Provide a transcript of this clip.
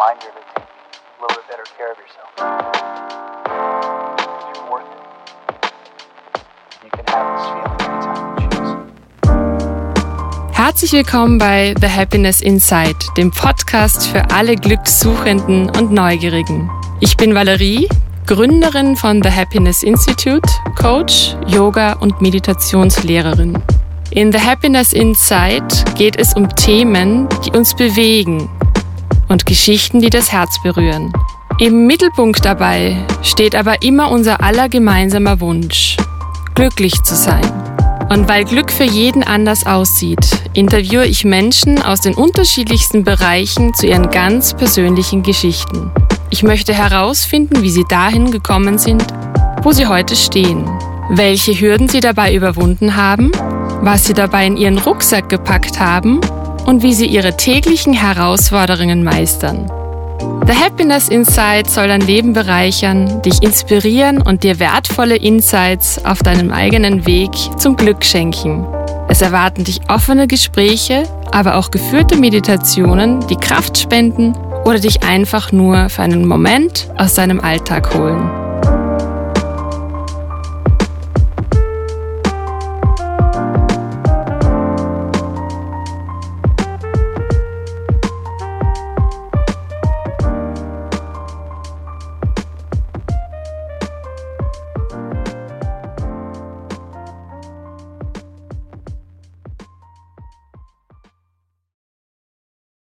reminder to take a little bit better care of yourself. You're worth it. You can have this feeling. Herzlich willkommen bei The Happiness Inside, dem Podcast für alle Glückssuchenden und Neugierigen. Ich bin Valerie, Gründerin von The Happiness Institute, Coach, Yoga und Meditationslehrerin. In The Happiness Inside geht es um Themen, die uns bewegen und Geschichten, die das Herz berühren. Im Mittelpunkt dabei steht aber immer unser aller gemeinsamer Wunsch, glücklich zu sein. Und weil Glück für jeden anders aussieht, interviewe ich Menschen aus den unterschiedlichsten Bereichen zu ihren ganz persönlichen Geschichten. Ich möchte herausfinden, wie sie dahin gekommen sind, wo sie heute stehen, welche Hürden sie dabei überwunden haben, was sie dabei in ihren Rucksack gepackt haben und wie sie ihre täglichen Herausforderungen meistern. The Happiness Insight soll dein Leben bereichern, dich inspirieren und dir wertvolle Insights auf deinem eigenen Weg zum Glück schenken. Es erwarten dich offene Gespräche, aber auch geführte Meditationen, die Kraft spenden oder dich einfach nur für einen Moment aus deinem Alltag holen.